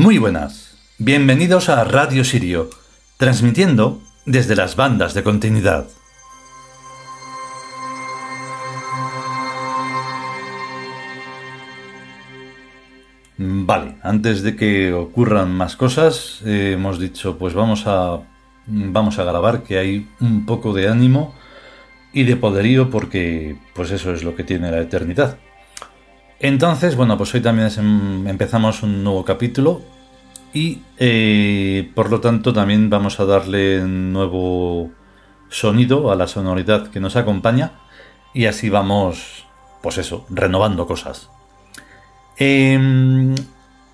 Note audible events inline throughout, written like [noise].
Muy buenas, bienvenidos a Radio Sirio, transmitiendo desde las bandas de continuidad. Vale, antes de que ocurran más cosas, eh, hemos dicho, pues vamos a vamos a grabar que hay un poco de ánimo y de poderío porque pues eso es lo que tiene la eternidad. Entonces, bueno, pues hoy también empezamos un nuevo capítulo y eh, por lo tanto también vamos a darle nuevo sonido a la sonoridad que nos acompaña y así vamos, pues eso, renovando cosas. Em,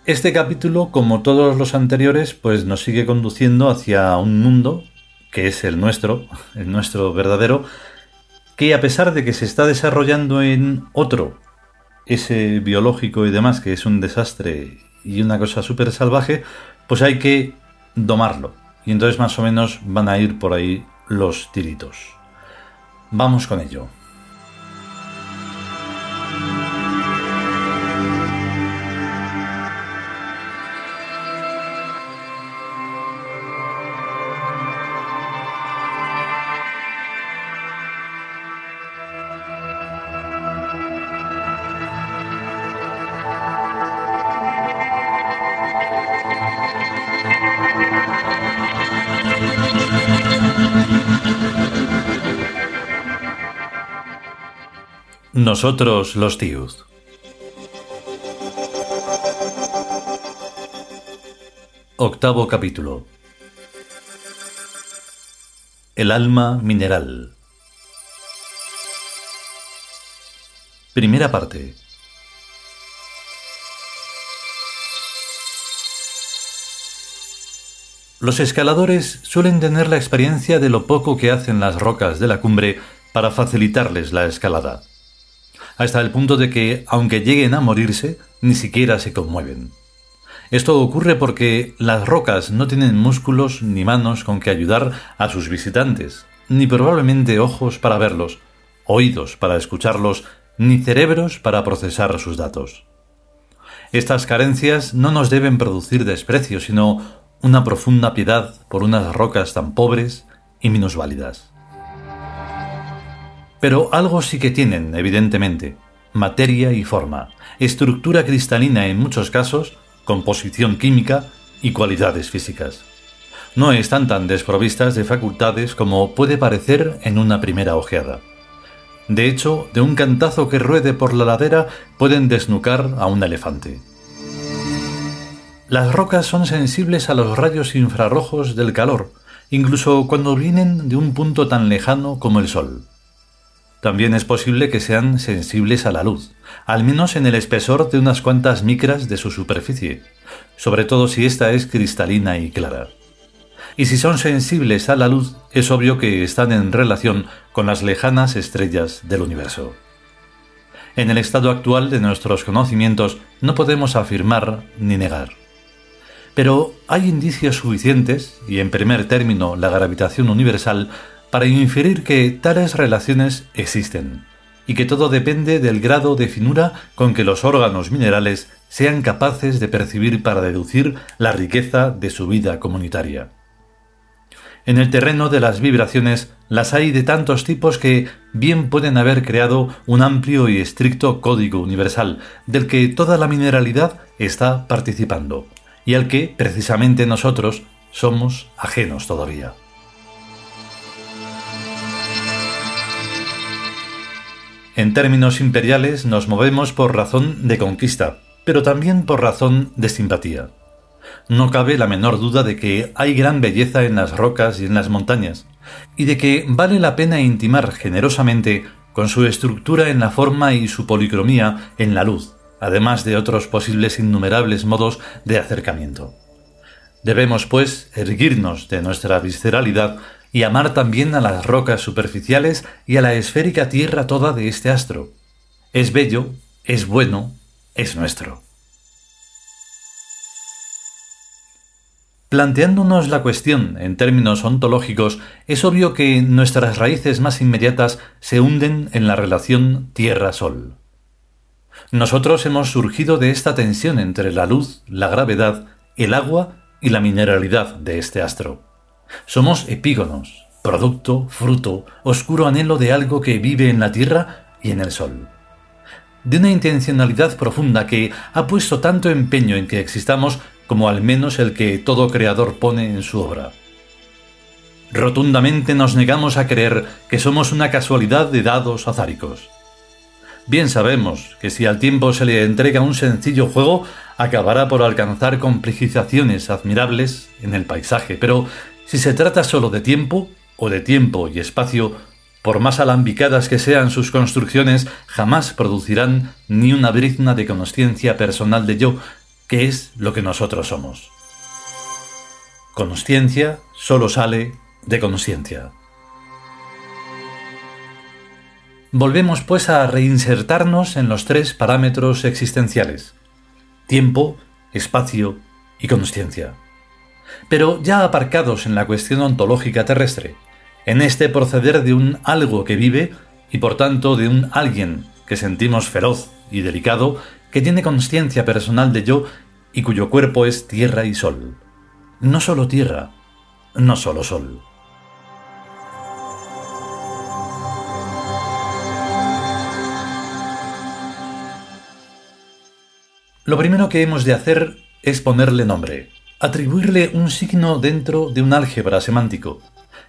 este capítulo, como todos los anteriores, pues nos sigue conduciendo hacia un mundo que es el nuestro, el nuestro verdadero, que a pesar de que se está desarrollando en otro ese biológico y demás, que es un desastre y una cosa súper salvaje, pues hay que domarlo. Y entonces más o menos van a ir por ahí los tiritos. Vamos con ello. Nosotros los Tiud. Octavo capítulo. El alma mineral. Primera parte. Los escaladores suelen tener la experiencia de lo poco que hacen las rocas de la cumbre para facilitarles la escalada hasta el punto de que, aunque lleguen a morirse, ni siquiera se conmueven. Esto ocurre porque las rocas no tienen músculos ni manos con que ayudar a sus visitantes, ni probablemente ojos para verlos, oídos para escucharlos, ni cerebros para procesar sus datos. Estas carencias no nos deben producir desprecio, sino una profunda piedad por unas rocas tan pobres y minusválidas. Pero algo sí que tienen, evidentemente. Materia y forma, estructura cristalina en muchos casos, composición química y cualidades físicas. No están tan desprovistas de facultades como puede parecer en una primera ojeada. De hecho, de un cantazo que ruede por la ladera pueden desnucar a un elefante. Las rocas son sensibles a los rayos infrarrojos del calor, incluso cuando vienen de un punto tan lejano como el Sol. También es posible que sean sensibles a la luz, al menos en el espesor de unas cuantas micras de su superficie, sobre todo si ésta es cristalina y clara. Y si son sensibles a la luz, es obvio que están en relación con las lejanas estrellas del universo. En el estado actual de nuestros conocimientos no podemos afirmar ni negar. Pero hay indicios suficientes, y en primer término la gravitación universal, para inferir que tales relaciones existen y que todo depende del grado de finura con que los órganos minerales sean capaces de percibir para deducir la riqueza de su vida comunitaria. En el terreno de las vibraciones las hay de tantos tipos que bien pueden haber creado un amplio y estricto código universal del que toda la mineralidad está participando y al que precisamente nosotros somos ajenos todavía. En términos imperiales nos movemos por razón de conquista, pero también por razón de simpatía. No cabe la menor duda de que hay gran belleza en las rocas y en las montañas, y de que vale la pena intimar generosamente con su estructura en la forma y su policromía en la luz, además de otros posibles innumerables modos de acercamiento. Debemos, pues, erguirnos de nuestra visceralidad y amar también a las rocas superficiales y a la esférica tierra toda de este astro. Es bello, es bueno, es nuestro. Planteándonos la cuestión en términos ontológicos, es obvio que nuestras raíces más inmediatas se hunden en la relación Tierra-Sol. Nosotros hemos surgido de esta tensión entre la luz, la gravedad el agua y la mineralidad de este astro. Somos epígonos, producto, fruto, oscuro anhelo de algo que vive en la Tierra y en el Sol. De una intencionalidad profunda que ha puesto tanto empeño en que existamos como al menos el que todo creador pone en su obra. Rotundamente nos negamos a creer que somos una casualidad de dados azáricos. Bien sabemos que si al tiempo se le entrega un sencillo juego, acabará por alcanzar complejizaciones admirables en el paisaje, pero si se trata solo de tiempo, o de tiempo y espacio, por más alambicadas que sean sus construcciones, jamás producirán ni una brizna de consciencia personal de yo, que es lo que nosotros somos. Consciencia solo sale de consciencia. Volvemos pues a reinsertarnos en los tres parámetros existenciales, tiempo, espacio y consciencia. Pero ya aparcados en la cuestión ontológica terrestre, en este proceder de un algo que vive y por tanto de un alguien que sentimos feroz y delicado, que tiene conciencia personal de yo y cuyo cuerpo es tierra y sol. No solo tierra, no solo sol. Lo primero que hemos de hacer es ponerle nombre, atribuirle un signo dentro de un álgebra semántico.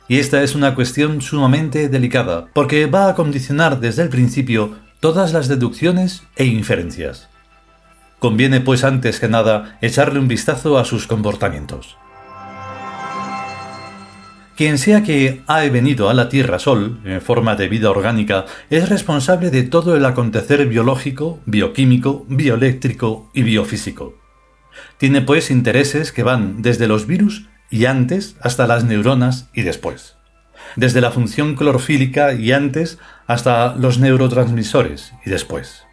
Y esta es una cuestión sumamente delicada, porque va a condicionar desde el principio todas las deducciones e inferencias. Conviene pues antes que nada echarle un vistazo a sus comportamientos. Quien sea que ha venido a la Tierra Sol, en forma de vida orgánica, es responsable de todo el acontecer biológico, bioquímico, bioeléctrico y biofísico. Tiene pues intereses que van desde los virus y antes hasta las neuronas y después. Desde la función clorofílica y antes hasta los neurotransmisores y después.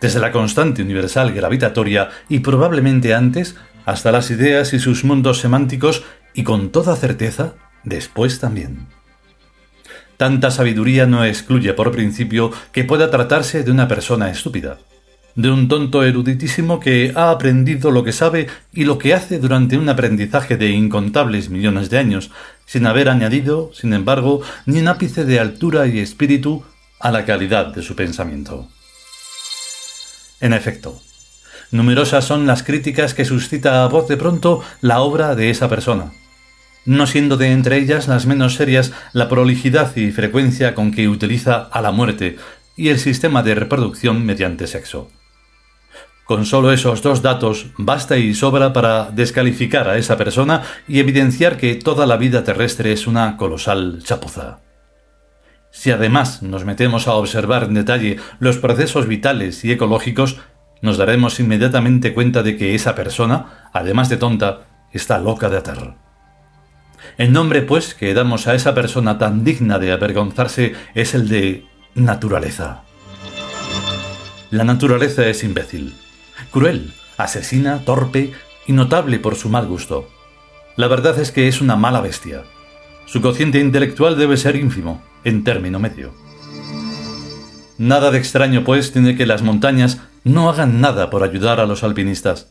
Desde la constante universal gravitatoria y probablemente antes hasta las ideas y sus mundos semánticos y con toda certeza después también. Tanta sabiduría no excluye por principio que pueda tratarse de una persona estúpida, de un tonto eruditísimo que ha aprendido lo que sabe y lo que hace durante un aprendizaje de incontables millones de años, sin haber añadido, sin embargo, ni un ápice de altura y espíritu a la calidad de su pensamiento. En efecto, numerosas son las críticas que suscita a voz de pronto la obra de esa persona, no siendo de entre ellas las menos serias la prolijidad y frecuencia con que utiliza a la muerte y el sistema de reproducción mediante sexo. Con solo esos dos datos basta y sobra para descalificar a esa persona y evidenciar que toda la vida terrestre es una colosal chapuza. Si además nos metemos a observar en detalle los procesos vitales y ecológicos, nos daremos inmediatamente cuenta de que esa persona, además de tonta, está loca de atar. El nombre, pues, que damos a esa persona tan digna de avergonzarse es el de naturaleza. La naturaleza es imbécil, cruel, asesina, torpe y notable por su mal gusto. La verdad es que es una mala bestia. Su cociente intelectual debe ser ínfimo, en término medio. Nada de extraño, pues, tiene que las montañas no hagan nada por ayudar a los alpinistas.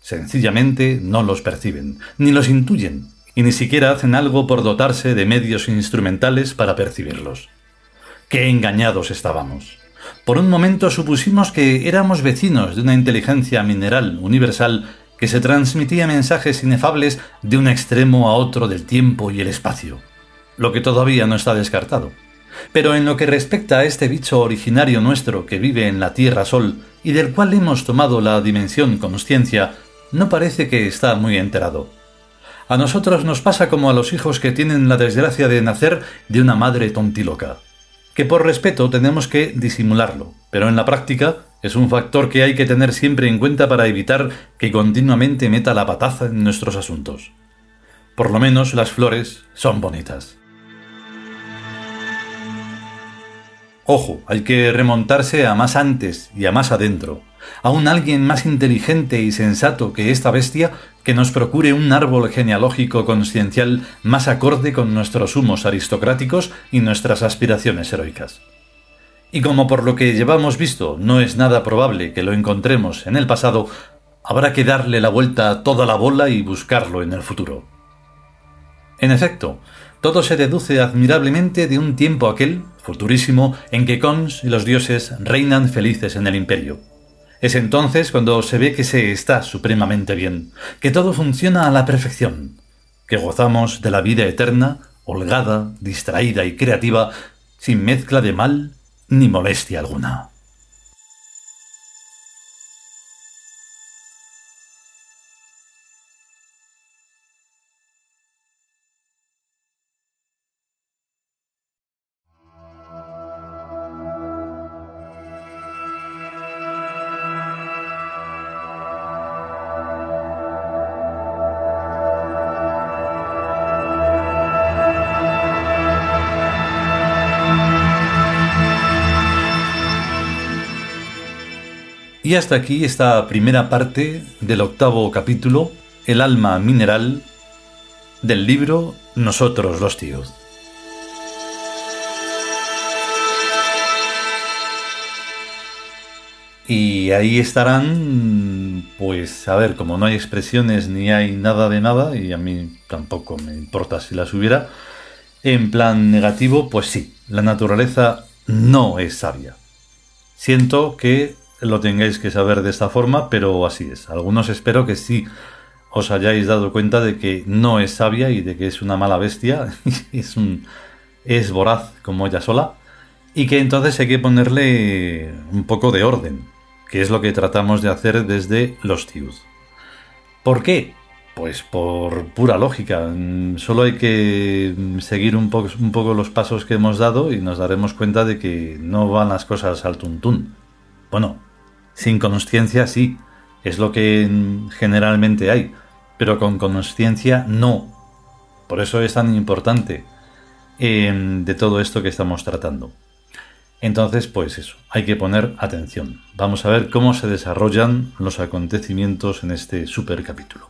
Sencillamente no los perciben, ni los intuyen, y ni siquiera hacen algo por dotarse de medios instrumentales para percibirlos. Qué engañados estábamos. Por un momento supusimos que éramos vecinos de una inteligencia mineral universal que se transmitía mensajes inefables de un extremo a otro del tiempo y el espacio, lo que todavía no está descartado. Pero en lo que respecta a este bicho originario nuestro que vive en la Tierra Sol y del cual hemos tomado la dimensión consciencia, no parece que está muy enterado. A nosotros nos pasa como a los hijos que tienen la desgracia de nacer de una madre tontiloca, que por respeto tenemos que disimularlo, pero en la práctica es un factor que hay que tener siempre en cuenta para evitar que continuamente meta la pataza en nuestros asuntos. Por lo menos las flores son bonitas. Ojo, hay que remontarse a más antes y a más adentro, a un alguien más inteligente y sensato que esta bestia que nos procure un árbol genealógico consciencial más acorde con nuestros humos aristocráticos y nuestras aspiraciones heroicas. Y como por lo que llevamos visto no es nada probable que lo encontremos en el pasado, Habrá que darle la vuelta a toda la bola y buscarlo en el futuro. En efecto, todo se deduce admirablemente de un tiempo aquel, futurísimo, en que Cons y los dioses reinan felices en el imperio. Es entonces cuando se ve que se está supremamente bien, que todo funciona a la perfección, que gozamos de la vida eterna, holgada, distraída y creativa, sin mezcla de mal ni molestia alguna. Y hasta aquí esta primera parte del octavo capítulo, El alma mineral, del libro Nosotros los tíos. Y ahí estarán, pues a ver, como no hay expresiones ni hay nada de nada, y a mí tampoco me importa si las hubiera, en plan negativo, pues sí, la naturaleza no es sabia. Siento que lo tengáis que saber de esta forma, pero así es. Algunos espero que sí os hayáis dado cuenta de que no es sabia y de que es una mala bestia, [laughs] es un es voraz como ella sola y que entonces hay que ponerle un poco de orden, que es lo que tratamos de hacer desde los Tius. ¿Por qué? Pues por pura lógica. Solo hay que seguir un un poco los pasos que hemos dado y nos daremos cuenta de que no van las cosas al tuntún. Bueno, sin consciencia sí, es lo que generalmente hay, pero con consciencia no. Por eso es tan importante em, de todo esto que estamos tratando. Entonces, pues eso, hay que poner atención. Vamos a ver cómo se desarrollan los acontecimientos en este super capítulo.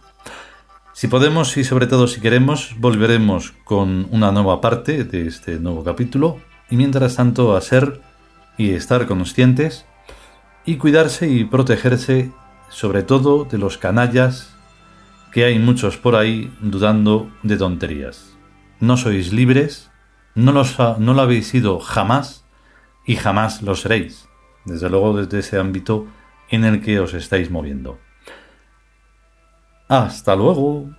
Si podemos y sobre todo si queremos, volveremos con una nueva parte de este nuevo capítulo y mientras tanto a ser y estar conscientes y cuidarse y protegerse sobre todo de los canallas, que hay muchos por ahí dudando de tonterías. No sois libres, no, los no lo habéis sido jamás y jamás lo seréis, desde luego desde ese ámbito en el que os estáis moviendo. Hasta luego.